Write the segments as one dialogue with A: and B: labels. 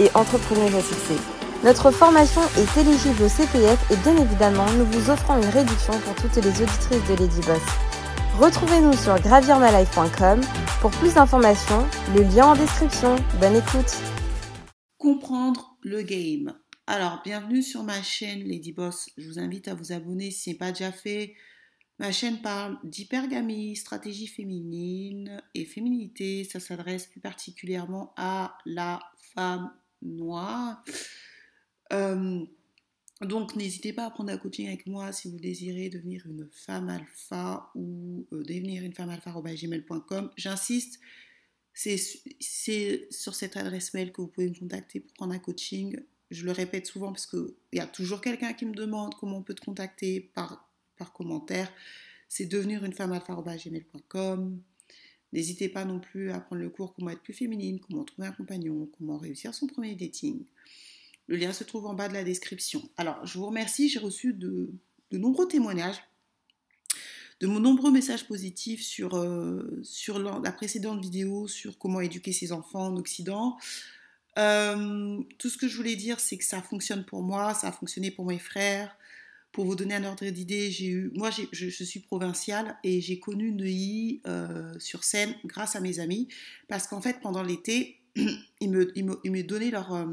A: et entrepreneuse à. Notre formation est éligible au CPF et bien évidemment, nous vous offrons une réduction pour toutes les auditrices de Lady Boss. Retrouvez-nous sur gravirmalife.com pour plus d'informations, le lien en description. Bonne écoute.
B: Comprendre le game. Alors, bienvenue sur ma chaîne Lady Boss. Je vous invite à vous abonner si ce n'est pas déjà fait. Ma chaîne parle d'hypergamie, stratégie féminine et féminité. Ça s'adresse plus particulièrement à la femme noire. Euh, donc n'hésitez pas à prendre un coaching avec moi si vous désirez devenir une femme alpha ou euh, devenir une femme alpha gmail.com. J'insiste, c'est sur cette adresse mail que vous pouvez me contacter pour prendre un coaching. Je le répète souvent parce qu'il y a toujours quelqu'un qui me demande comment on peut te contacter par, par commentaire. C'est devenir une femme alpha gmail.com. N'hésitez pas non plus à prendre le cours Comment être plus féminine, comment trouver un compagnon, comment réussir son premier dating. Le lien se trouve en bas de la description. Alors, je vous remercie, j'ai reçu de, nombreux témoignages, de nombreux messages positifs sur, euh, la précédente vidéo sur comment éduquer ses enfants en Occident. Euh, tout ce que je voulais dire, c'est que ça fonctionne pour moi, ça a fonctionné pour mes frères, pour vous donner un ordre d'idée, j'ai eu, moi je, suis provinciale et j'ai connu Neuilly euh, sur scène grâce à mes amis parce qu'en fait pendant l'été ils me, donnaient leur, euh,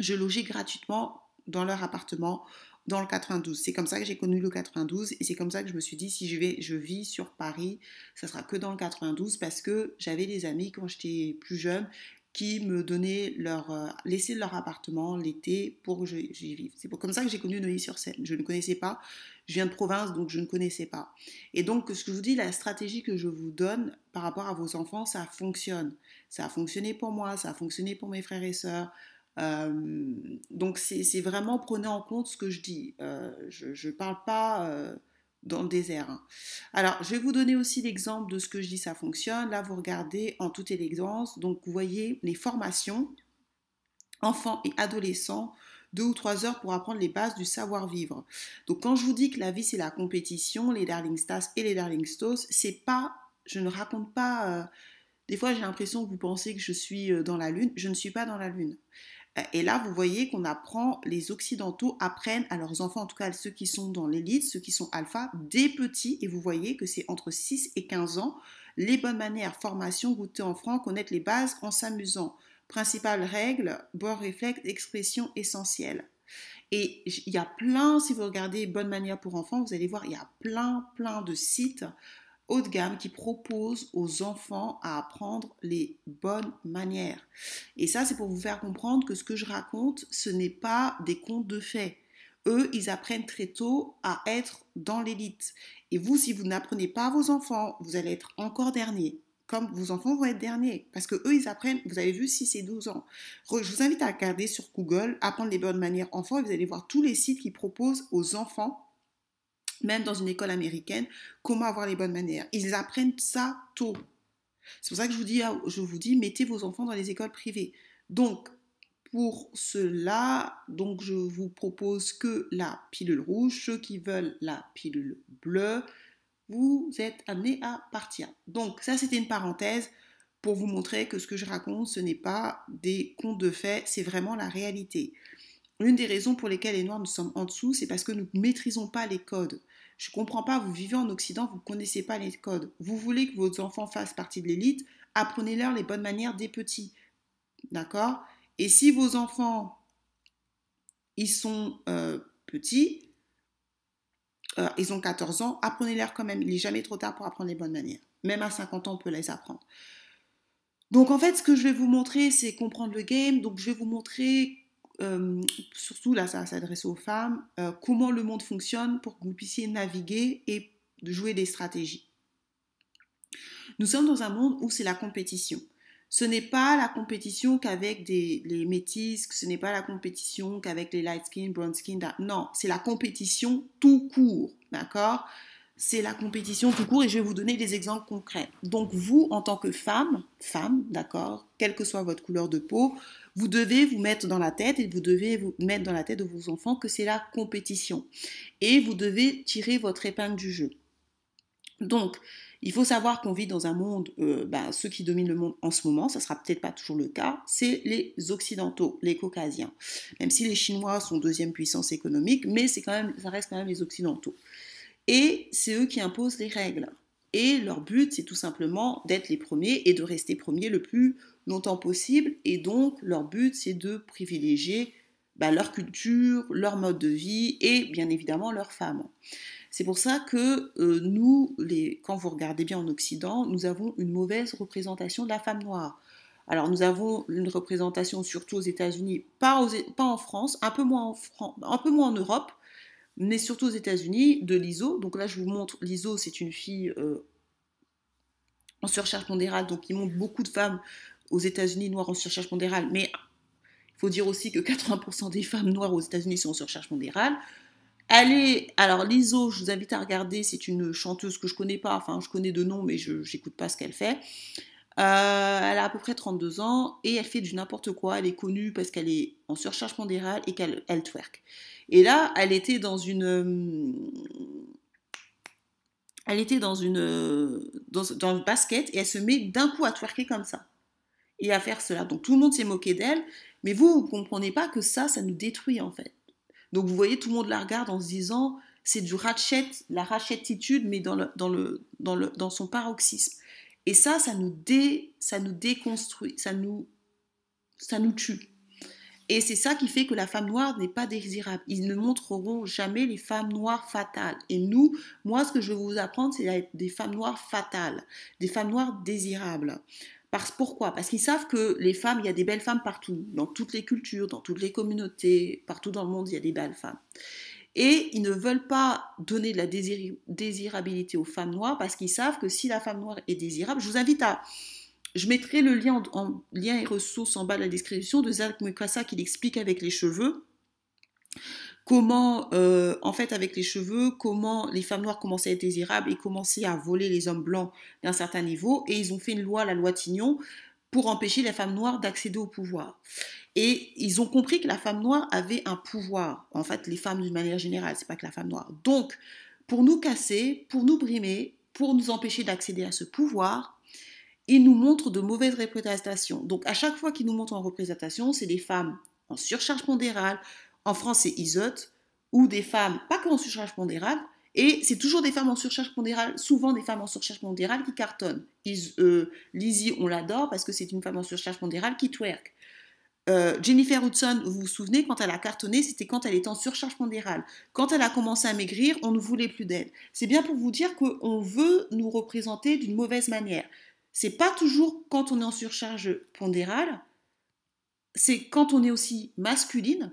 B: je logeais gratuitement dans leur appartement dans le 92. C'est comme ça que j'ai connu le 92 et c'est comme ça que je me suis dit si je vais, je vis sur Paris, ça sera que dans le 92 parce que j'avais des amis quand j'étais plus jeune qui me donnaient leur, euh, laissaient leur appartement l'été pour que j'y vive. C'est comme ça que j'ai connu Neuilly-sur-Seine. Je ne connaissais pas. Je viens de province, donc je ne connaissais pas. Et donc, ce que je vous dis, la stratégie que je vous donne par rapport à vos enfants, ça fonctionne. Ça a fonctionné pour moi, ça a fonctionné pour mes frères et sœurs. Euh, donc, c'est vraiment, prenez en compte ce que je dis. Euh, je ne parle pas dans le désert. Hein. Alors, je vais vous donner aussi l'exemple de ce que je dis, ça fonctionne. Là, vous regardez en toute élégance. Donc, vous voyez les formations enfants et adolescents, deux ou trois heures pour apprendre les bases du savoir-vivre. Donc, quand je vous dis que la vie, c'est la compétition, les Darling Stars et les Darling Stones, c'est pas, je ne raconte pas. Euh, des fois, j'ai l'impression que vous pensez que je suis euh, dans la lune. Je ne suis pas dans la lune. Et là, vous voyez qu'on apprend, les Occidentaux apprennent à leurs enfants, en tout cas ceux qui sont dans l'élite, ceux qui sont alpha, des petits, et vous voyez que c'est entre 6 et 15 ans, les bonnes manières, formation, goûter en franc, connaître les bases en s'amusant. Principale règle, bord réflexe, expression essentielle. Et il y a plein, si vous regardez bonnes manières pour enfants, vous allez voir, il y a plein, plein de sites haut de gamme qui propose aux enfants à apprendre les bonnes manières. Et ça, c'est pour vous faire comprendre que ce que je raconte, ce n'est pas des contes de faits. Eux, ils apprennent très tôt à être dans l'élite. Et vous, si vous n'apprenez pas à vos enfants, vous allez être encore dernier. Comme vos enfants vont être derniers. Parce que eux, ils apprennent, vous avez vu, 6 et 12 ans. Je vous invite à regarder sur Google, apprendre les bonnes manières enfants, et vous allez voir tous les sites qui proposent aux enfants même dans une école américaine, comment avoir les bonnes manières. Ils apprennent ça tôt. C'est pour ça que je vous dis, je vous dis, mettez vos enfants dans les écoles privées. Donc, pour cela, donc je vous propose que la pilule rouge, ceux qui veulent la pilule bleue, vous êtes amenés à partir. Donc, ça, c'était une parenthèse pour vous montrer que ce que je raconte, ce n'est pas des contes de faits, c'est vraiment la réalité. L'une des raisons pour lesquelles les Noirs nous sommes en dessous, c'est parce que nous ne maîtrisons pas les codes. Je ne comprends pas, vous vivez en Occident, vous ne connaissez pas les codes. Vous voulez que vos enfants fassent partie de l'élite, apprenez-leur les bonnes manières des petits. D'accord? Et si vos enfants, ils sont euh, petits, euh, ils ont 14 ans, apprenez-leur quand même. Il n'est jamais trop tard pour apprendre les bonnes manières. Même à 50 ans, on peut les apprendre. Donc en fait, ce que je vais vous montrer, c'est comprendre le game. Donc je vais vous montrer euh, surtout là ça s'adresse aux femmes, euh, comment le monde fonctionne pour que vous puissiez naviguer et jouer des stratégies. Nous sommes dans un monde où c'est la compétition. Ce n'est pas la compétition qu'avec les métis, ce n'est pas la compétition qu'avec les light skin, brown skin. Non, c'est la compétition tout court, d'accord? C'est la compétition tout court et je vais vous donner des exemples concrets. Donc vous, en tant que femme, femme, d'accord, quelle que soit votre couleur de peau, vous devez vous mettre dans la tête et vous devez vous mettre dans la tête de vos enfants que c'est la compétition. Et vous devez tirer votre épingle du jeu. Donc, il faut savoir qu'on vit dans un monde, euh, bah, ceux qui dominent le monde en ce moment, ça sera peut-être pas toujours le cas, c'est les Occidentaux, les Caucasiens. Même si les Chinois sont deuxième puissance économique, mais c'est quand même, ça reste quand même les Occidentaux. Et c'est eux qui imposent les règles. Et leur but, c'est tout simplement d'être les premiers et de rester premiers le plus longtemps possible. Et donc, leur but, c'est de privilégier bah, leur culture, leur mode de vie et bien évidemment leurs femmes. C'est pour ça que euh, nous, les, quand vous regardez bien en Occident, nous avons une mauvaise représentation de la femme noire. Alors nous avons une représentation surtout aux États-Unis, pas, pas, en France, un peu, moins en un peu moins en Europe, mais surtout aux États-Unis, de l'ISO. Donc là, je vous montre, l'ISO, c'est une fille euh, en surcharge pondérale, donc il montre beaucoup de femmes aux États-Unis noires en surcharge pondérale, mais il faut dire aussi que 80% des femmes noires aux États-Unis sont en surcharge pondérale. Allez, alors l'ISO, je vous invite à regarder, c'est une chanteuse que je connais pas, enfin je connais de nom, mais je n'écoute pas ce qu'elle fait. Euh, elle a à peu près 32 ans et elle fait du n'importe quoi. Elle est connue parce qu'elle est en surcharge pondérale et qu'elle elle twerk. Et là, elle était dans une. Elle était dans une. Dans le basket et elle se met d'un coup à twerker comme ça. Et à faire cela. Donc tout le monde s'est moqué d'elle. Mais vous, vous ne comprenez pas que ça, ça nous détruit en fait. Donc vous voyez, tout le monde la regarde en se disant, c'est du ratchet, la ratchetitude, mais dans, dans, le, dans, le, dans son paroxysme. Et ça, ça nous, dé, ça nous déconstruit, ça nous, ça nous tue. Et c'est ça qui fait que la femme noire n'est pas désirable. Ils ne montreront jamais les femmes noires fatales. Et nous, moi, ce que je vais vous apprendre, c'est d'être des femmes noires fatales, des femmes noires désirables. Parce, pourquoi? Parce qu'ils savent que les femmes, il y a des belles femmes partout, dans toutes les cultures, dans toutes les communautés, partout dans le monde, il y a des belles femmes. Et ils ne veulent pas donner de la désirabilité aux femmes noires parce qu'ils savent que si la femme noire est désirable, je vous invite à... Je mettrai le lien en, lien et ressources en bas de la description de Zach Mukasa qui l'explique avec les cheveux comment, euh, en fait, avec les cheveux, comment les femmes noires commençaient à être désirables et commençaient à voler les hommes blancs d'un certain niveau. Et ils ont fait une loi, la loi Tignon, pour empêcher les femmes noires d'accéder au pouvoir. Et ils ont compris que la femme noire avait un pouvoir. En fait, les femmes d'une manière générale, c'est pas que la femme noire. Donc, pour nous casser, pour nous brimer, pour nous empêcher d'accéder à ce pouvoir, ils nous montrent de mauvaises représentations. Donc, à chaque fois qu'ils nous montrent en représentation, c'est des femmes en surcharge pondérale, en France, c'est isote, ou des femmes, pas qu'en surcharge pondérale, et c'est toujours des femmes en surcharge pondérale, souvent des femmes en surcharge pondérale qui cartonnent. Euh, Lizzie, on l'adore parce que c'est une femme en surcharge pondérale qui twerk. Euh, Jennifer Hudson, vous vous souvenez, quand elle a cartonné, c'était quand elle était en surcharge pondérale. Quand elle a commencé à maigrir, on ne voulait plus d'elle. C'est bien pour vous dire qu'on veut nous représenter d'une mauvaise manière. C'est pas toujours quand on est en surcharge pondérale, c'est quand on est aussi masculine,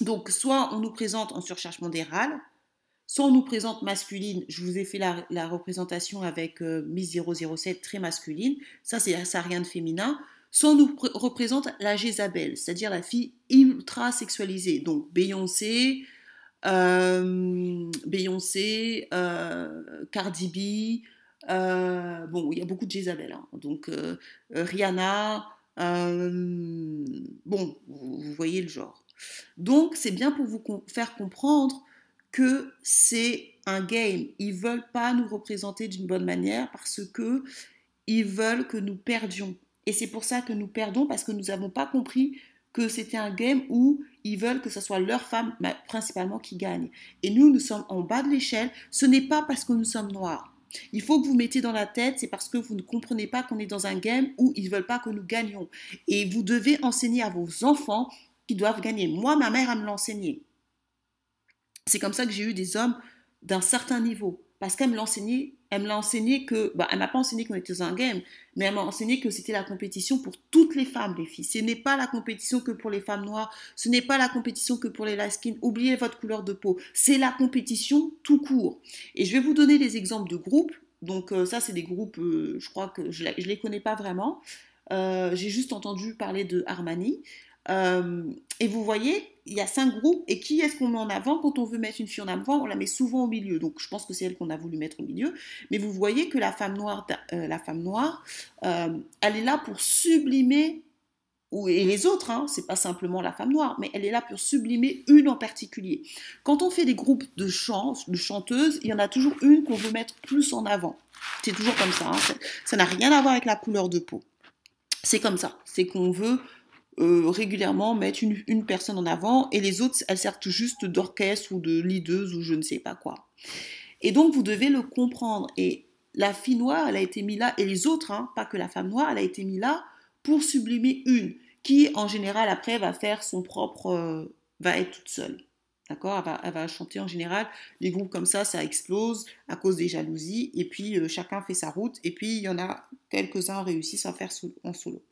B: donc, soit on nous présente en surcharge pondérale, soit on nous présente masculine. Je vous ai fait la, représentation avec euh, Miss 007 très masculine. Ça, c'est ça rien de féminin. Soit on nous représente la Jézabel, c'est-à-dire la fille ultra sexualisée. Donc, Beyoncé, euh, Beyoncé, euh, Cardi B. bon, il y a beaucoup de Jézabel. Hein. Donc, Rihanna. bon, vous voyez le genre. Donc, c'est bien pour vous faire comprendre que c'est un game. Ils veulent pas nous représenter d'une bonne manière parce que ils veulent que nous perdions. Et c'est pour ça que nous perdons parce que nous n'avons pas compris que c'était un game où ils veulent que ce soit leur femme principalement qui gagne. Et nous, nous sommes en bas de l'échelle. Ce n'est pas parce que nous sommes noirs. Il faut que vous mettiez dans la tête, c'est parce que vous ne comprenez pas qu'on est dans un game où ils ne veulent pas que nous gagnions. Et vous devez enseigner à vos enfants qui doivent gagner. Moi, ma mère, elle me l'a enseigné. C'est comme ça que j'ai eu des hommes d'un certain niveau. Parce qu'elle me l'a enseigné, elle me l'a enseigné que, bah, elle m'a pas enseigné qu'on était dans un game, mais elle m'a enseigné que c'était la compétition pour toutes les femmes, les filles. Ce n'est pas la compétition que pour les femmes noires, ce n'est pas la compétition que pour les light skin. Oubliez votre couleur de peau. C'est la compétition tout court. Et je vais vous donner des exemples de groupes. Donc euh, ça, c'est des groupes, euh, je crois que je ne les connais pas vraiment. J'ai juste entendu parler de Armani. Et vous voyez, il y a cinq groupes. Et qui est-ce qu'on met en avant Quand on veut mettre une fille en avant, on la met souvent au milieu. Donc je pense que c'est elle qu'on a voulu mettre au milieu. Mais vous voyez que la femme noire, la femme noire elle est là pour sublimer et les autres, hein, c'est pas simplement la femme noire, mais elle est là pour sublimer une en particulier. Quand on fait des groupes de chants, de chanteuses, il y en a toujours une qu'on veut mettre plus en avant. C'est toujours comme ça. Hein. Ça n'a rien à voir avec la couleur de peau. C'est comme ça. C'est qu'on veut euh, régulièrement mettre une, personne en avant et les autres, elles servent juste d'orchestre ou de leaduse ou je ne sais pas quoi. Et donc, vous devez le comprendre. Et la fille noire, elle a été mise là, et les autres, hein, pas que la femme noire, elle a été mise là pour sublimer une qui en général après va faire son propre, euh, va être toute seule. D'accord? Elle va, chanter en général. Les groupes comme ça, ça explose à cause des jalousies. Et puis euh, chacun fait sa route. Et puis il y en a quelques-uns réussissent à faire en solo.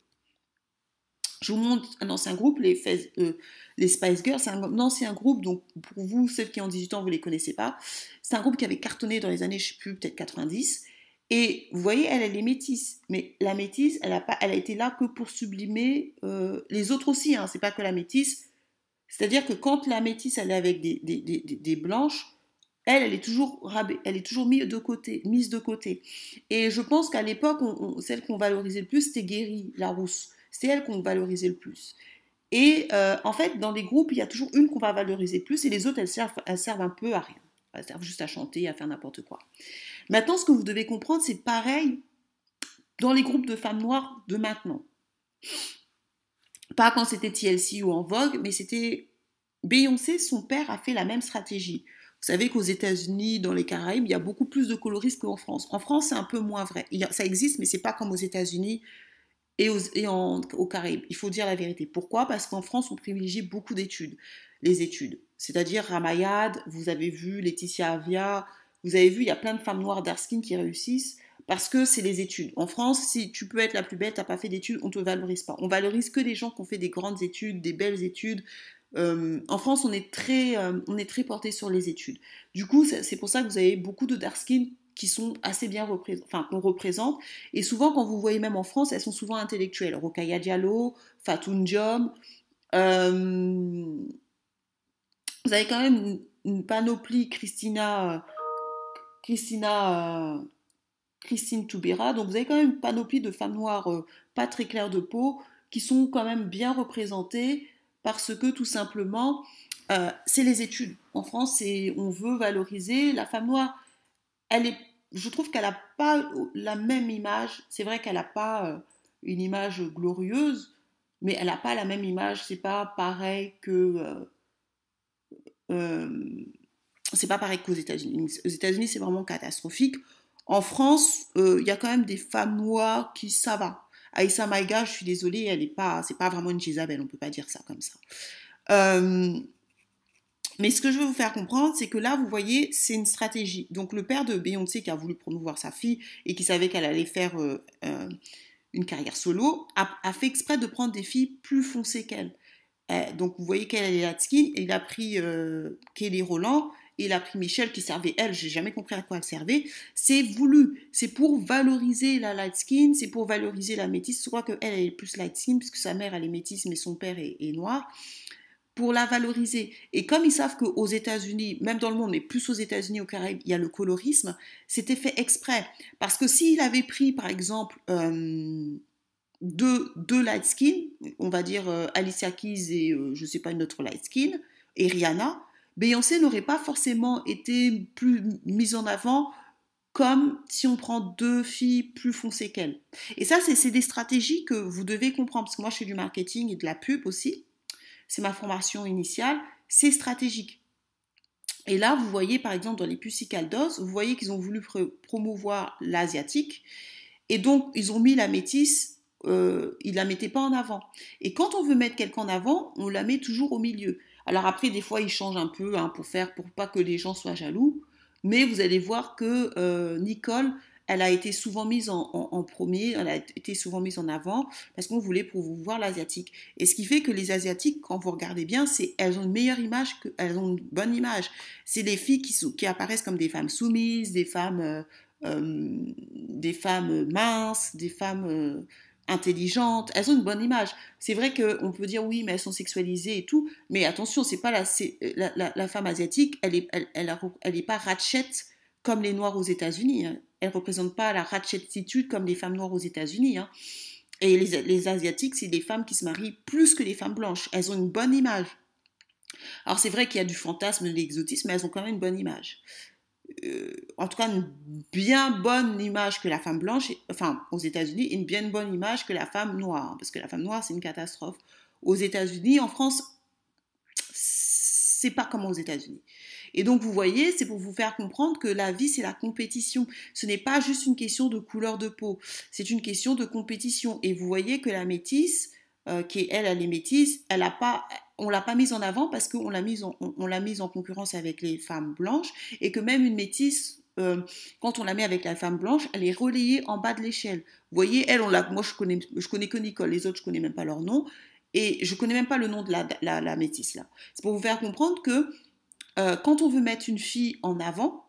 B: Je vous montre un ancien groupe, les, euh, les Spice Girls. C'est un ancien groupe, donc pour vous, ceux qui ont 18 ans, vous ne les connaissez pas. C'est un groupe qui avait cartonné dans les années, je ne sais plus, peut-être 90. Et vous voyez, elle, elle est métisse. Mais la métisse, elle a, pas, elle a été là que pour sublimer euh, les autres aussi. Hein, c'est pas que la métisse. C'est-à-dire que quand la métisse, elle est avec des, des, des, des blanches, elle, elle est toujours elle est toujours mise de côté, mise de côté. Et je pense qu'à l'époque, celle qu'on valorisait le plus, c'était Guéry, la rousse. C'est elle qu'on valorisait le plus. Et euh, en fait, dans les groupes, il y a toujours une qu'on va valoriser plus et les autres, elles servent, elles servent un peu à rien. Elles servent juste à chanter, à faire n'importe quoi. Maintenant, ce que vous devez comprendre, c'est pareil dans les groupes de femmes noires de maintenant. Pas quand c'était TLC ou en Vogue, mais c'était Beyoncé, son père a fait la même stratégie. Vous savez qu'aux États-Unis, dans les Caraïbes, il y a beaucoup plus de coloristes qu'en France. En France, c'est un peu moins vrai. Ça existe, mais c'est pas comme aux États-Unis et, aux, et Caraïbes. Il faut dire la vérité. Pourquoi? Parce qu'en France, on privilégie beaucoup d'études. Les études. C'est-à-dire Ramayad, vous avez vu Laetitia Avia, vous avez vu, il y a plein de femmes noires d'Arskin qui réussissent parce que c'est les études. En France, si tu peux être la plus belle, tu n'as pas fait d'études, on te valorise pas. On valorise que les gens qui ont fait des grandes études, des belles études. Euh, en France, on est très, euh, on est très porté sur les études. Du coup, c'est pour ça que vous avez beaucoup de dark qui sont assez bien représentés, enfin qu'on représente. Et souvent, quand vous voyez même en France, elles sont souvent intellectuelles. Rokaya Diallo, Fatou Ndiom. Euh, vous avez quand même une panoplie, Christina Christina, Christine Toubera. Donc vous avez quand même une panoplie de femmes noires euh, pas très claires de peau qui sont quand même bien représentées parce que tout simplement, euh, c'est les études. En France, on veut valoriser la femme noire. Elle est, je trouve qu'elle n'a pas la même image. C'est vrai qu'elle n'a pas une image glorieuse, mais elle n'a pas la même image. C'est pas pareil que c'est pas pareil qu'aux États-Unis. Aux États-Unis, c'est vraiment catastrophique. En France, euh, il y a quand même des femmes noires qui, ça va. Aïssa Maïga, je suis désolée, elle est pas, c'est pas vraiment une Jezabel, on peut pas dire ça comme ça. Euh, mais ce que je veux vous faire comprendre, c'est que là, vous voyez, c'est une stratégie. Donc, le père de Beyoncé, qui a voulu promouvoir sa fille et qui savait qu'elle allait faire euh, une carrière solo, a, fait exprès de prendre des filles plus foncées qu'elle. donc, vous voyez qu'elle est la skin, et il a pris Kelly Roland, et il a pris Michel qui servait elle, j'ai jamais compris à quoi elle servait. C'est voulu, c'est pour valoriser la light skin, c'est pour valoriser la métisse. Je crois qu'elle elle est plus light skin puisque sa mère elle est métisse mais son père est, noir pour la valoriser. Et comme ils savent qu'aux États-Unis, même dans le monde, mais plus aux États-Unis, au Caraïbes, il y a le colorisme, c'était fait exprès. Parce que s'il avait pris, par exemple, euh, deux, deux light skin, on va dire euh, Alicia Keys et, euh, je ne sais pas, une autre light skin, et Rihanna, Beyoncé n'aurait pas forcément été plus mise en avant comme si on prend deux filles plus foncées qu'elle. Et ça, c'est des stratégies que vous devez comprendre, parce que moi, je fais du marketing et de la pub aussi. C'est ma formation initiale. C'est stratégique. Et là, vous voyez, par exemple, dans les Pussycaldos, vous voyez qu'ils ont voulu promouvoir l'asiatique. Et donc, ils ont mis la métisse, euh, ils la mettaient pas en avant. Et quand on veut mettre quelqu'un en avant, on la met toujours au milieu. Alors après, des fois, ils changent un peu hein, pour faire, pour pas que les gens soient jaloux. Mais vous allez voir que euh, Nicole, elle a été souvent mise en, premier, elle a été souvent mise en avant parce qu'on voulait promouvoir l'asiatique. Et ce qui fait que les asiatiques, quand vous regardez bien, c'est elles ont une meilleure image, elles ont une bonne image. C'est des filles qui, apparaissent comme des femmes soumises, des femmes, euh, euh, des femmes minces, des femmes intelligentes, elles ont une bonne image. C'est vrai qu'on peut dire oui, mais elles sont sexualisées et tout, mais attention, c'est pas la, la, femme asiatique, elle est, elle, est pas ratchet comme les noirs aux États-Unis. Hein. Elle représente pas la ratchetitude comme les femmes noires aux États-Unis. Hein. Et les, les asiatiques, c'est des femmes qui se marient plus que les femmes blanches. Elles ont une bonne image. Alors c'est vrai qu'il y a du fantasme, de l'exotisme, mais elles ont quand même une bonne image. Euh, en tout cas une bien bonne image que la femme blanche, enfin aux États-Unis, une bien bonne image que la femme noire, hein, parce que la femme noire c'est une catastrophe. Aux États-Unis, en France, c'est pas comme aux États-Unis. Et donc vous voyez, c'est pour vous faire comprendre que la vie c'est la compétition. Ce n'est pas juste une question de couleur de peau, c'est une question de compétition. Et vous voyez que la métisse, euh, qui est elle, elle est métisse, elle a pas, on l'a pas mise en avant parce qu'on l'a mise en, on, mise en concurrence avec les femmes blanches et que même une métisse euh, quand on la met avec la femme blanche, elle est relayée en bas de l'échelle. Vous voyez, elle, moi je connais, je connais que Nicole, les autres je connais même pas leur nom et je connais même pas le nom de la, la, la métisse là. C'est pour vous faire comprendre que euh, quand on veut mettre une fille en avant,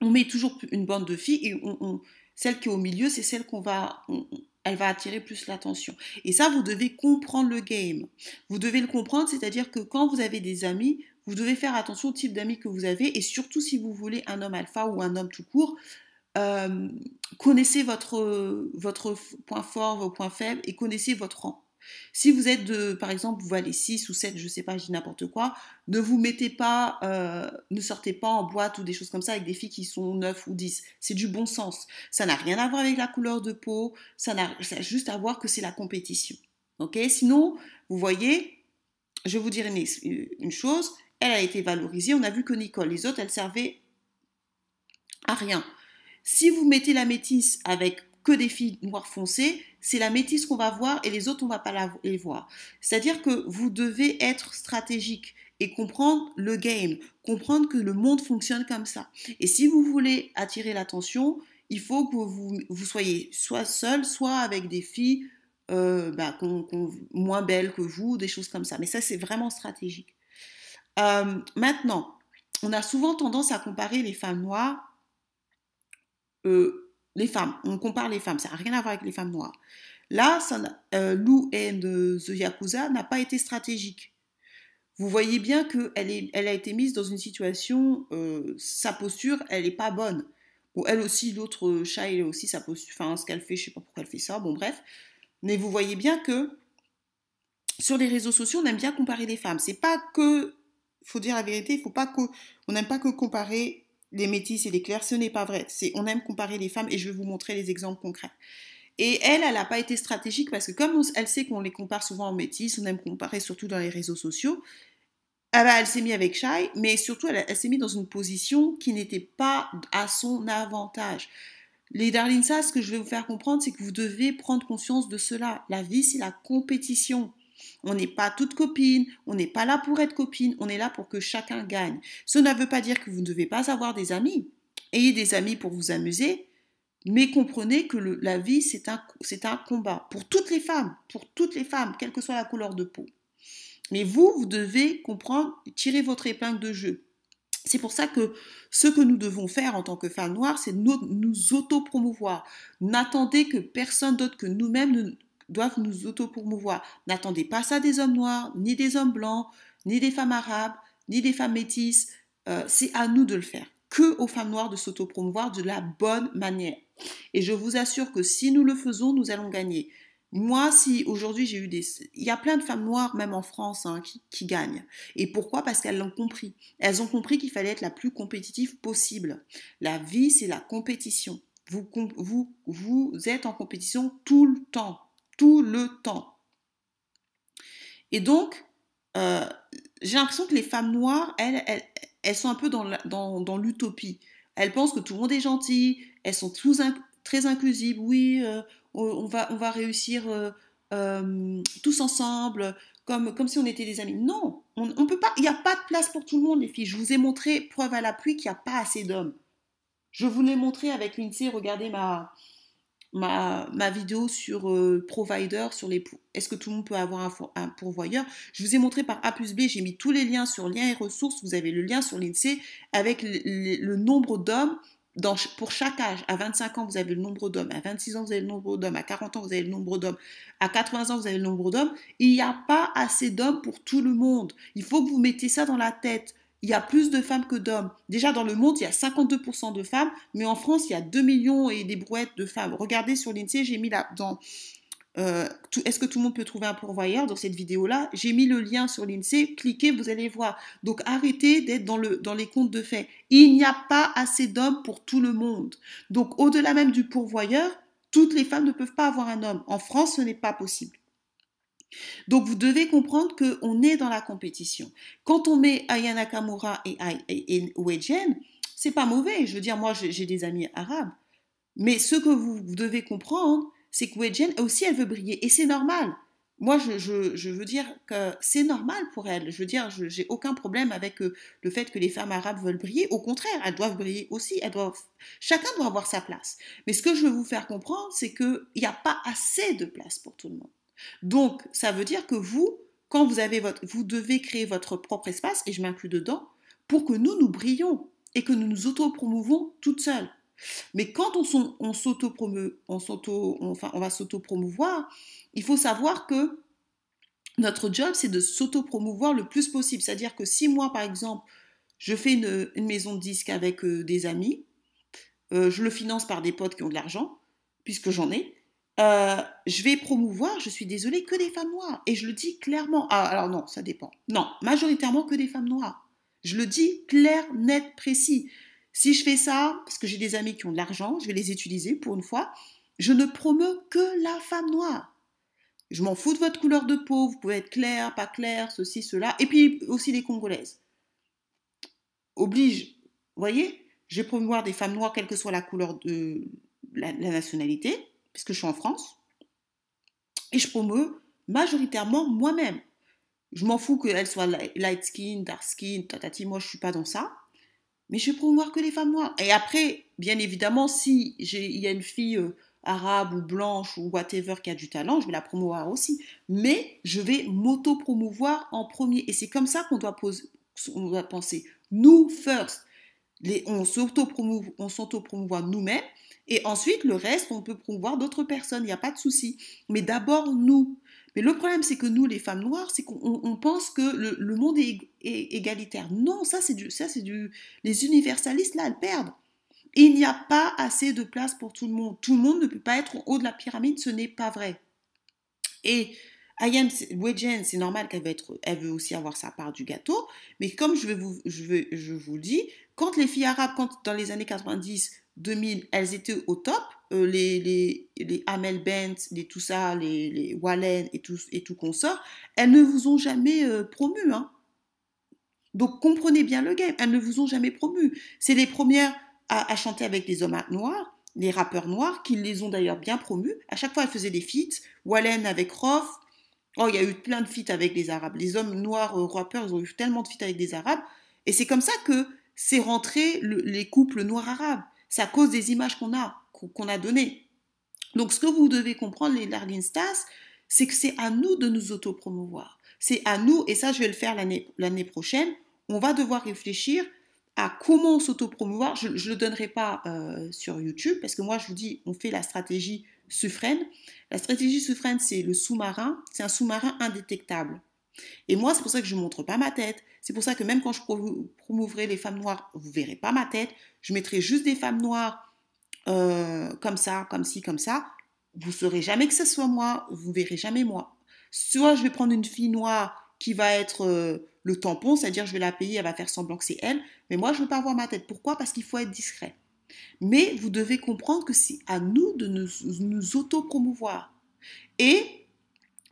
B: on met toujours une bande de filles et celle qui est au milieu, c'est celle qu'on va, elle va attirer plus l'attention. Et ça, vous devez comprendre le game. Vous devez le comprendre, c'est-à-dire que quand vous avez des amis, vous devez faire attention au type d'amis que vous avez, et surtout si vous voulez un homme alpha ou un homme tout court, euh, connaissez votre, votre point fort, vos points faibles, et connaissez votre rang. Si vous êtes de, par exemple, vous valez 6 ou 7, je sais pas, je dis n'importe quoi, ne vous mettez pas, euh, ne sortez pas en boîte ou des choses comme ça avec des filles qui sont 9 ou 10. C'est du bon sens. Ça n'a rien à voir avec la couleur de peau, ça n'a juste à voir que c'est la compétition. Ok? Sinon, vous voyez, je vous une, une chose, elle a été valorisée, on a vu que Nicole, les autres, elles servaient à rien. Si vous mettez la métisse avec que des filles noires foncées, c'est la métisse qu'on va voir et les autres, on va pas les voir. C'est-à-dire que vous devez être stratégique et comprendre le game, comprendre que le monde fonctionne comme ça. Et si vous voulez attirer l'attention, il faut que vous, vous soyez soit seul, soit avec des filles euh, bah, moins belles que vous, des choses comme ça. Mais ça, c'est vraiment stratégique. Euh, maintenant, on a souvent tendance à comparer les femmes noires euh, femmes, on compare les femmes, ça n'a rien à voir avec les femmes noires. Là, ça, euh, Lou and The Yakuza n'a pas été stratégique. Vous voyez bien qu'elle elle a été mise dans une situation, euh, sa posture, elle n'est pas bonne. Bon, elle aussi, l'autre chat, elle aussi sa posture, enfin, ce qu'elle fait, je sais pas pourquoi elle fait ça, bon, bref. Mais vous voyez bien que sur les réseaux sociaux, on aime bien comparer les femmes. C'est pas que, faut dire la vérité, faut pas que, on n'aime pas que comparer les métis et les clairs, ce n'est pas vrai. C'est, on aime comparer les femmes et je vais vous montrer les exemples concrets. Et elle, elle n'a pas été stratégique parce que comme elle sait qu'on les compare souvent en métis, on aime comparer surtout dans les réseaux sociaux, ah bah, elle s'est mise avec Shai, mais surtout elle, s'est mise dans une position qui n'était pas à son avantage. Les darlings, ça, ce que je vais vous faire comprendre, c'est que vous devez prendre conscience de cela. La vie, c'est la compétition. On n'est pas toutes copines, on n'est pas là pour être copines, on est là pour que chacun gagne. Ce ne veut pas dire que vous ne devez pas avoir des amis. Ayez des amis pour vous amuser, mais comprenez que la vie, c'est un, combat pour toutes les femmes, pour toutes les femmes, quelle que soit la couleur de peau. Mais vous, vous devez comprendre, tirer votre épingle de jeu. C'est pour ça que ce que nous devons faire en tant que femmes noires, c'est nous, nous auto-promouvoir. N'attendez que personne d'autre que nous-mêmes doivent nous auto-promouvoir. N'attendez pas ça des hommes noirs, ni des hommes blancs, ni des femmes arabes, ni des femmes métisses. Euh, c'est à nous de le faire. Que aux femmes noires de s'auto-promouvoir de la bonne manière. Et je vous assure que si nous le faisons, nous allons gagner. Moi, si aujourd'hui j'ai eu des... Il y a plein de femmes noires, même en France, hein, qui, gagnent. Et pourquoi? Parce qu'elles l'ont compris. Elles ont compris qu'il fallait être la plus compétitive possible. La vie, c'est la compétition. Vous êtes en compétition tout le temps tout le temps. Et donc, euh, j'ai l'impression que les femmes noires, elles, elles, sont un peu dans, dans, l'utopie. Elles pensent que tout le monde est gentil, elles sont très inclusives. Oui, euh, on, va, on va réussir euh, tous ensemble, comme, comme si on était des amis. Non, on, on peut pas. Il n'y a pas de place pour tout le monde, les filles. Je vous ai montré, preuve à l'appui, qu'il n'y a pas assez d'hommes. Je vous l'ai montré avec l'INSEE. Regardez ma, ma, vidéo sur euh, provider, sur les est-ce que tout le monde peut avoir un, pourvoyeur? Je vous ai montré par A plus B, j'ai mis tous les liens sur liens et ressources. Vous avez le lien sur l'INSEE avec le, nombre d'hommes pour chaque âge, à 25 ans, vous avez le nombre d'hommes, à 26 ans, vous avez le nombre d'hommes, à 40 ans, vous avez le nombre d'hommes, à 80 ans, vous avez le nombre d'hommes, il n'y a pas assez d'hommes pour tout le monde. Il faut que vous mettez ça dans la tête. Il y a plus de femmes que d'hommes. Déjà, dans le monde, il y a 52% de femmes, mais en France, il y a 2 millions et des brouettes de femmes. Regardez sur l'INSEE, j'ai mis là, dans, euh, est-ce que tout le monde peut trouver un pourvoyeur dans cette vidéo-là? J'ai mis le lien sur l'INSEE, cliquez, vous allez voir. Donc arrêtez d'être dans, dans les comptes de fait. Il n'y a pas assez d'hommes pour tout le monde. Donc au-delà même du pourvoyeur, toutes les femmes ne peuvent pas avoir un homme. En France, ce n'est pas possible. Donc vous devez comprendre qu'on est dans la compétition. Quand on met Aya Nakamura et, et, et c'est pas mauvais. Je veux dire, moi j'ai des amis arabes. Mais ce que vous devez comprendre, c'est que Weijen aussi, elle veut briller. Et c'est normal. Moi, je, veux dire que c'est normal pour elle. Je veux dire, je n'ai aucun problème avec euh, le fait que les femmes arabes veulent briller. Au contraire, elles doivent briller aussi. Elles doivent... Chacun doit avoir sa place. Mais ce que je veux vous faire comprendre, c'est qu'il n'y a pas assez de place pour tout le monde. Donc, ça veut dire que vous, quand vous avez votre... Vous devez créer votre propre espace, et je m'inclus dedans, pour que nous, nous brillions et que nous nous autopromouvons toutes seules. Mais quand on, on s'auto on, enfin, on va s'auto-promouvoir, il faut savoir que notre job, c'est de s'auto-promouvoir le plus possible. C'est-à-dire que si moi, par exemple, je fais une, maison de disques avec euh, des amis, euh, je le finance par des potes qui ont de l'argent, puisque j'en ai, euh, je vais promouvoir, je suis désolée, que des femmes noires. Et je le dis clairement. Ah, alors non, ça dépend. Non, majoritairement que des femmes noires. Je le dis clair, net, précis. Si je fais ça, parce que j'ai des amis qui ont de l'argent, je vais les utiliser pour une fois, je ne promeux que la femme noire. Je m'en fous de votre couleur de peau, vous pouvez être clair, pas clair, ceci, cela, et puis aussi les Congolaises. Oblige, voyez, je vais promouvoir des femmes noires, quelle que soit la couleur de la, nationalité, puisque je suis en France, et je promeux majoritairement moi-même. Je m'en fous qu'elle soit light skin, dark skin, tatati, moi je suis pas dans ça mais je vais promouvoir que les femmes noires. Et après, bien évidemment, si il y a une fille euh, arabe ou blanche ou whatever qui a du talent, je vais la promouvoir aussi. Mais je vais m'auto-promouvoir en premier. Et c'est comme ça qu'on doit, on doit penser. Nous first. Les, on s'auto-promouvoit nous-mêmes. Et ensuite, le reste, on peut promouvoir d'autres personnes. Il n'y a pas de souci. Mais d'abord, nous. Mais le problème, c'est que nous, les femmes noires, c'est qu'on pense que le, monde est, égalitaire. Non, ça, c'est du, du, les universalistes, là, elles perdent. Il n'y a pas assez de place pour tout le monde. Tout le monde ne peut pas être au haut de la pyramide, ce n'est pas vrai. Et Ayam Wedgen, c'est normal qu'elle veut, veut aussi avoir sa part du gâteau, mais comme je, vous, je, je vous dis, quand les filles arabes, quand dans les années 90, 2000, elles étaient au top, euh, les, les, les Amel Bent, les tout ça, les, les Wallen et tout, et tout consort, elles ne vous ont jamais euh, promu. Hein. Donc comprenez bien le game, elles ne vous ont jamais promu. C'est les premières à, chanter avec les hommes noirs, les rappeurs noirs, qui les ont d'ailleurs bien promus. À chaque fois, elles faisaient des feats. Wallen avec Roth. Oh, il y a eu plein de feats avec les Arabes. Les hommes noirs euh, rappeurs, ils ont eu tellement de feats avec des Arabes. Et c'est comme ça que c'est rentré les couples noirs-arabes. C'est à cause des images qu'on a qu'on a donné. Donc ce que vous devez comprendre, les Darling Stars, c'est que c'est à nous de nous autopromouvoir. C'est à nous, et ça je vais le faire l'année prochaine, on va devoir réfléchir à comment s'autopromouvoir. Je ne le donnerai pas euh, sur YouTube, parce que moi je vous dis, on fait la stratégie Suffren. La stratégie Suffren, c'est le sous-marin, c'est un sous-marin indétectable. Et moi, c'est pour ça que je ne montre pas ma tête. C'est pour ça que même quand je promouvrai les femmes noires, vous ne verrez pas ma tête. Je mettrai juste des femmes noires euh, comme ça, comme ci, comme ça, vous saurez jamais que ce soit moi, vous verrez jamais moi. Soit je vais prendre une fille noire qui va être euh, le tampon, c'est-à-dire je vais la payer, elle va faire semblant que c'est elle, mais moi je ne veux pas voir ma tête. Pourquoi? Parce qu'il faut être discret. Mais vous devez comprendre que c'est à nous de nous, nous auto-promouvoir. Et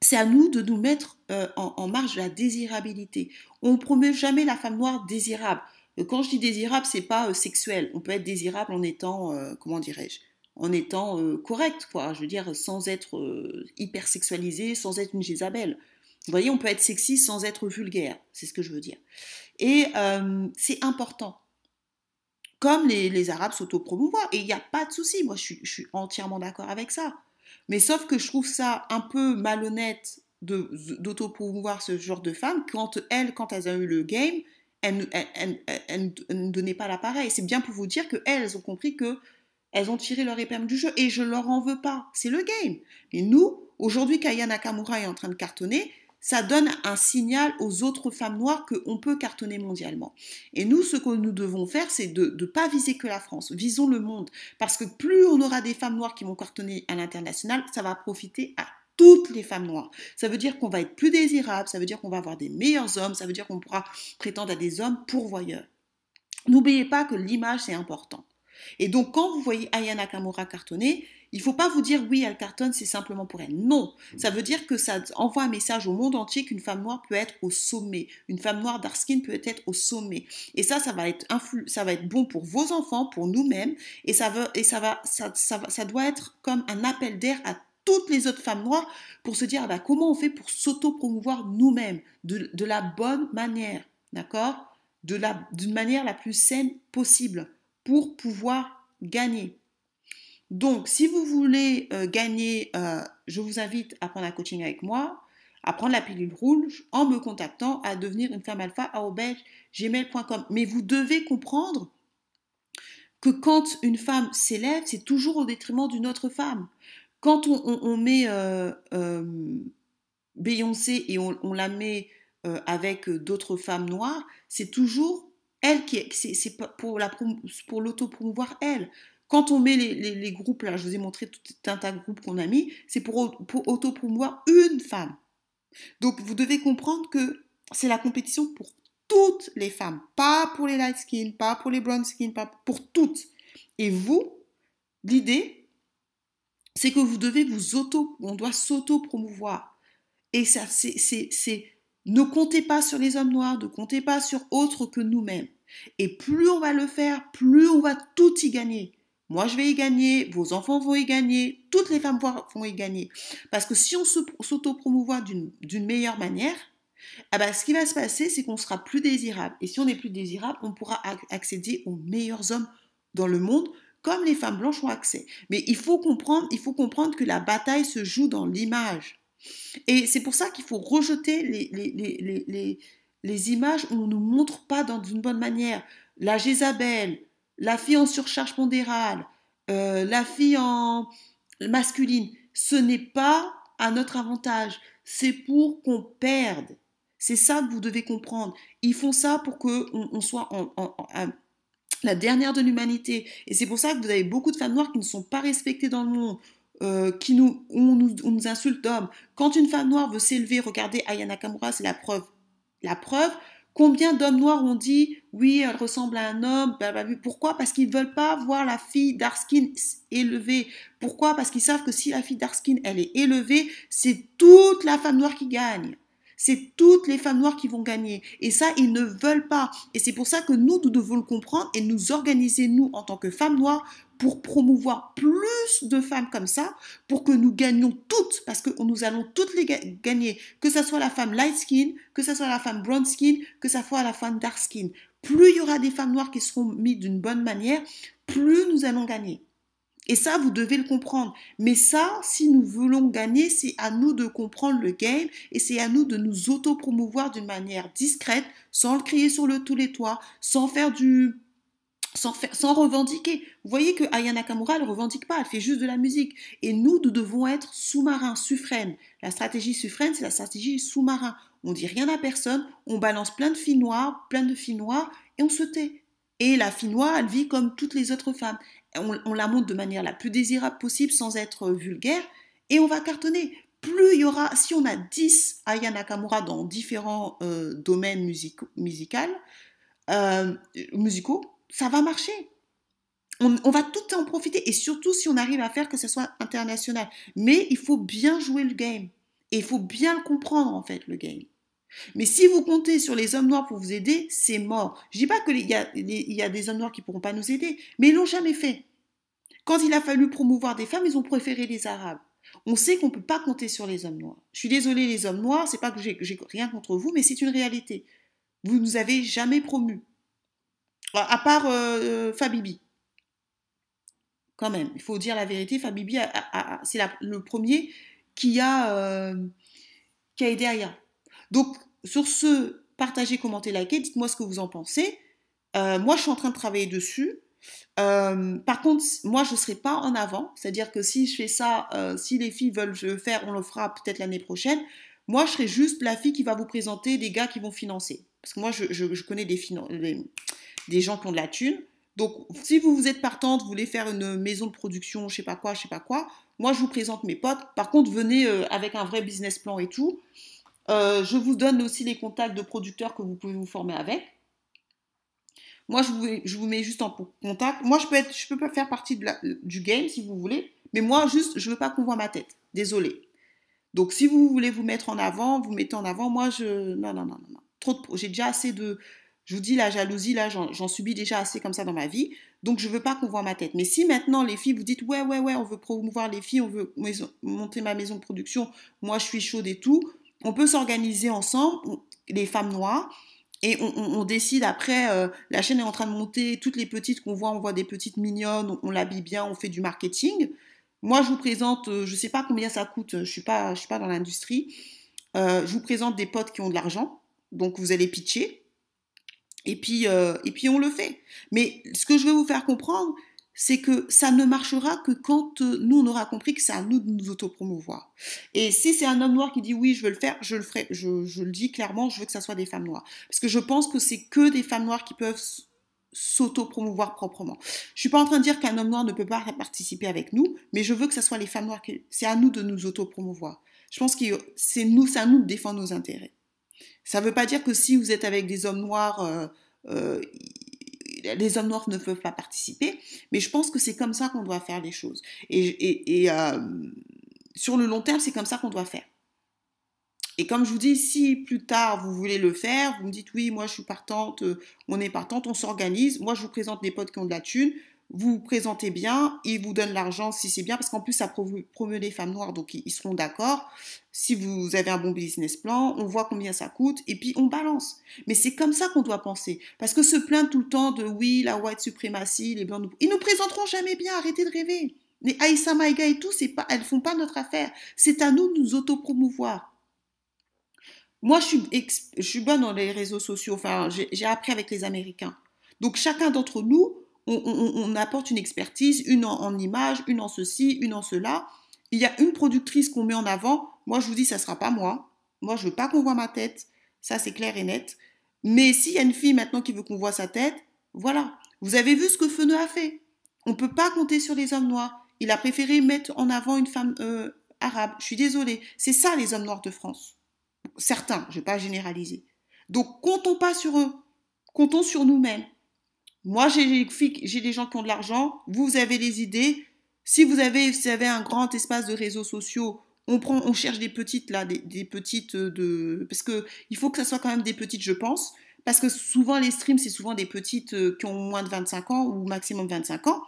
B: c'est à nous de nous mettre euh, en, marge de la désirabilité. On ne promeut jamais la femme noire désirable. Euh, quand je dis désirable, c'est pas euh, sexuel. On peut être désirable en étant, comment dirais-je, en étant correct, quoi. Je veux dire, sans être hyper sexualisé, sans être une Jézabel. Vous voyez, on peut être sexy sans être vulgaire. C'est ce que je veux dire. Et c'est important. Comme les, les Arabes s'autopromouvoient. Et il n'y a pas de souci. Moi, je suis entièrement d'accord avec ça. Mais sauf que je trouve ça un peu malhonnête d'autopromouvoir ce genre de femmes quand elles, quand elles ont eu le game, elles, ne donnaient pas l'appareil. C'est bien pour vous dire qu'elles ont compris que elles ont tiré leur épingle du jeu et je leur en veux pas. C'est le game. Mais nous, aujourd'hui, Kaya Nakamura est en train de cartonner, ça donne un signal aux autres femmes noires qu'on peut cartonner mondialement. Et nous, ce que nous devons faire, c'est de ne pas viser que la France, visons le monde. Parce que plus on aura des femmes noires qui vont cartonner à l'international, ça va profiter à toutes les femmes noires. Ça veut dire qu'on va être plus désirable, ça veut dire qu'on va avoir des meilleurs hommes, ça veut dire qu'on pourra prétendre à des hommes pourvoyeurs. N'oubliez pas que l'image, c'est important. Et donc, quand vous voyez Ayana Nakamura cartonner, il ne faut pas vous dire oui, elle cartonne, c'est simplement pour elle. Non, ça veut dire que ça envoie un message au monde entier qu'une femme noire peut être au sommet. Une femme noire dark skin peut être au sommet. Et ça, ça va être, ça va être bon pour vos enfants, pour nous-mêmes. Et, ça, veut, et ça, va, ça, ça, doit être comme un appel d'air à toutes les autres femmes noires pour se dire ah bah, comment on fait pour s'auto-promouvoir nous-mêmes? De, de la bonne manière. D'accord? D'une manière la plus saine possible pour pouvoir gagner. Donc, si vous voulez euh, gagner, euh, je vous invite à prendre un coaching avec moi, à prendre la pilule rouge en me contactant à devenir une femme alpha à gmail.com. Mais vous devez comprendre que quand une femme s'élève, c'est toujours au détriment d'une autre femme. Quand on, met euh, Beyoncé et on, la met avec d'autres femmes noires, c'est toujours elle qui c'est pour la pour l'auto-promouvoir elle. Quand on met les, groupes là, je vous ai montré tout un tas de groupes qu'on a mis, c'est pour, pour auto-promouvoir une femme. Donc vous devez comprendre que c'est la compétition pour toutes les femmes, pas pour les light skin, pas pour les brown skin, pas pour toutes. Et vous, l'idée, c'est que vous devez vous auto, on doit s'auto-promouvoir. Et ça, c'est ne comptez pas sur les hommes noirs, ne comptez pas sur autres que nous-mêmes. Et plus on va le faire, plus on va tout y gagner. Moi, je vais y gagner, vos enfants vont y gagner, toutes les femmes vont y gagner. Parce que si on s'auto-promouvoit d'une meilleure manière, eh ben, ce qui va se passer, c'est qu'on sera plus désirable. Et si on est plus désirable, on pourra accéder aux meilleurs hommes dans le monde, comme les femmes blanches ont accès. Mais il faut comprendre, il faut comprendre que la bataille se joue dans l'image. Et c'est pour ça qu'il faut rejeter les, les, les, images où on ne nous montre pas dans une bonne manière. La Jézabel, la fille en surcharge pondérale, euh, la fille en masculine, ce n'est pas à notre avantage. C'est pour qu'on perde. C'est ça que vous devez comprendre. Ils font ça pour qu'on on soit en, la dernière de l'humanité. Et c'est pour ça que vous avez beaucoup de femmes noires qui ne sont pas respectées dans le monde. Euh, qui nous, on nous, insulte d'hommes. Quand une femme noire veut s'élever, regardez Ayana Kamura, c'est la preuve. La preuve, combien d'hommes noirs ont dit oui, elle ressemble à un homme, pourquoi? Parce qu'ils ne veulent pas voir la fille Darskin élevée. Pourquoi? Parce qu'ils savent que si la fille Darskin, elle est élevée, c'est toute la femme noire qui gagne. C'est toutes les femmes noires qui vont gagner. Et ça, ils ne veulent pas. Et c'est pour ça que nous, nous devons le comprendre et nous organiser, nous, en tant que femmes noires, pour promouvoir plus de femmes comme ça, pour que nous gagnions toutes, parce que nous allons toutes les gagner, que ce soit la femme light skin, que ce soit la femme brown skin, que ce soit la femme dark skin. Plus il y aura des femmes noires qui seront mises d'une bonne manière, plus nous allons gagner. Et ça, vous devez le comprendre. Mais ça, si nous voulons gagner, c'est à nous de comprendre le game et c'est à nous de nous auto-promouvoir d'une manière discrète, sans le crier sur le tous les toits, sans faire du sans, faire, sans revendiquer. Vous voyez que Aya Nakamura, ne revendique pas, elle fait juste de la musique. Et nous, nous devons être sous-marins, suffrènes. La stratégie suffrène, c'est la stratégie sous-marin. On dit rien à personne, on balance plein de filles noires, plein de filles noires, et on se tait. Et la fille noire, elle vit comme toutes les autres femmes. On, la montre de manière la plus désirable possible sans être vulgaire, et on va cartonner. Plus il y aura, si on a 10 Aya Nakamura dans différents euh, domaines musicaux, euh, musicaux, ça va marcher. On, va tout en profiter et surtout si on arrive à faire que ce soit international. Mais il faut bien jouer le game et il faut bien le comprendre en fait le game. Mais si vous comptez sur les hommes noirs pour vous aider, c'est mort. Je dis pas qu'il y, a, y a des hommes noirs qui pourront pas nous aider, mais ils l'ont jamais fait. Quand il a fallu promouvoir des femmes, ils ont préféré les Arabes. On sait qu'on ne peut pas compter sur les hommes noirs. Je suis désolée les hommes noirs, c'est pas que j'ai rien contre vous, mais c'est une réalité. Vous nous avez jamais promus. À part euh, Fabibi. Quand même, il faut dire la vérité, Fabibi, c'est le premier qui a, euh, qui a aidé Aya. Donc, sur ce, partagez, commentez, likez, dites-moi ce que vous en pensez. Euh, moi, je suis en train de travailler dessus. Euh, par contre, moi, je ne serai pas en avant. C'est-à-dire que si je fais ça, euh, si les filles veulent le faire, on le fera peut-être l'année prochaine. Moi, je serai juste la fille qui va vous présenter des gars qui vont financer. Parce que moi, je, connais des, gens qui ont de la thune. Donc, si vous, vous êtes partante, vous voulez faire une maison de production, je sais pas quoi, je sais pas quoi, moi, je vous présente mes potes. Par contre, venez avec un vrai business plan et tout. je vous donne aussi les contacts de producteurs que vous pouvez vous former avec. Moi, je vous, mets juste en contact. Moi, je peux, peux faire partie du game si vous voulez, mais moi, juste, je veux pas qu'on voit ma tête. Désolé. Donc, si vous voulez vous mettre en avant, vous mettez en avant. Moi, je. Non, non, non, non. J'ai déjà assez de. Je vous dis, la jalousie, là, j'en subis déjà assez comme ça dans ma vie. Donc, je veux pas qu'on voit ma tête. Mais si maintenant, les filles, vous dites, ouais, ouais, ouais, on veut promouvoir les filles, on veut monter ma maison de production, moi, je suis chaude et tout, on peut s'organiser ensemble, les femmes noires, et on, décide après, euh, la chaîne est en train de monter, toutes les petites qu'on voit, on voit des petites mignonnes, on, l'habille bien, on fait du marketing. Moi, je vous présente, euh, je ne sais pas combien ça coûte, je ne suis, pas, suis pas dans l'industrie. Euh, je vous présente des potes qui ont de l'argent, donc vous allez pitcher. Et puis, et puis on le fait. Mais ce que je veux vous faire comprendre, c'est que ça ne marchera que quand euh, nous, on aura compris que c'est à nous de nous autopromouvoir. Et si c'est un homme noir qui dit oui, je veux le faire, je le ferai. Je, le dis clairement, je veux que ça soit des femmes noires. Parce que je pense que c'est que des femmes noires qui peuvent s'autopromouvoir proprement. Je suis pas en train de dire qu'un homme noir ne peut pas participer avec nous, mais je veux que ce soit les femmes noires qui... C'est à nous de nous autopromouvoir. Je pense que c'est nous, c'est à nous de défendre nos intérêts. Ça ne veut pas dire que si vous êtes avec des hommes noirs, euh, euh, les hommes noirs ne peuvent pas participer, mais je pense que c'est comme ça qu'on doit faire les choses. Et, euh, sur le long terme, c'est comme ça qu'on doit faire. Et comme je vous dis, si plus tard vous voulez le faire, vous me dites oui, moi je suis partante, euh, on est partante, on s'organise. Moi je vous présente des potes qui ont de la thune vous vous présentez bien, ils vous donnent l'argent si c'est bien, parce qu'en plus, ça promeut les femmes noires, donc ils seront d'accord. Si vous avez un bon business plan, on voit combien ça coûte, et puis on balance. Mais c'est comme ça qu'on doit penser. Parce que se plaindre tout le temps de oui, la white supremacy, les blancs, ils nous présenteront jamais bien, arrêtez de rêver. Les Aïssa Maïga et tout, c'est pas, elles font pas notre affaire. C'est à nous de nous autopromouvoir. Moi, je suis, je suis bonne dans les réseaux sociaux. Enfin, j'ai appris avec les Américains. Donc, chacun d'entre nous, on, apporte une expertise, une en, image, une en ceci, une en cela. Il y a une productrice qu'on met en avant. Moi, je vous dis, ça ne sera pas moi. Moi, je veux pas qu'on voit ma tête. Ça, c'est clair et net. Mais s'il y a une fille maintenant qui veut qu'on voit sa tête, voilà. Vous avez vu ce que Feneu a fait. On ne peut pas compter sur les hommes noirs. Il a préféré mettre en avant une femme euh, arabe. Je suis désolée. C'est ça les hommes noirs de France. Certains, je ne vais pas généraliser. Donc, comptons pas sur eux. Comptons sur nous-mêmes. Moi, j'ai des gens qui ont de l'argent, vous avez des idées. Si vous avez, vous avez un grand espace de réseaux sociaux, on prend, on cherche des petites là, des, petites de, parce que il faut que ça soit quand même des petites, je pense, parce que souvent les streams c'est souvent des petites euh, qui ont moins de 25 ans ou maximum 25 ans.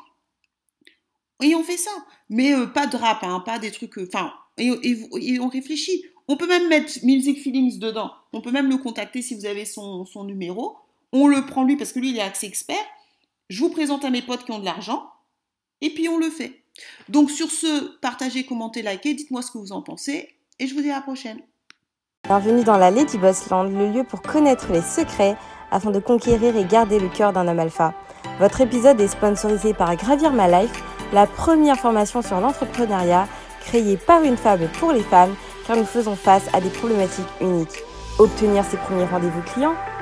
B: Et on fait ça, mais euh, pas de rap, hein, pas des trucs, euh, enfin, et, on réfléchit. On peut même mettre Music Feelings dedans. On peut même le contacter si vous avez son, son numéro on le prend lui parce que lui, il est accès expert. Je vous présente à mes potes qui ont de l'argent, et puis on le fait. Donc sur ce, partagez, commentez, likez, dites-moi ce que vous en pensez, et je vous dis à la prochaine.
A: Bienvenue dans la Lady Boss Land, le lieu pour connaître les secrets afin de conquérir et garder le cœur d'un homme alpha. Votre épisode est sponsorisé par Gravir My Life, la première formation sur l'entrepreneuriat créée par une femme pour les femmes, car nous faisons face à des problématiques uniques. Obtenir ses premiers rendez-vous clients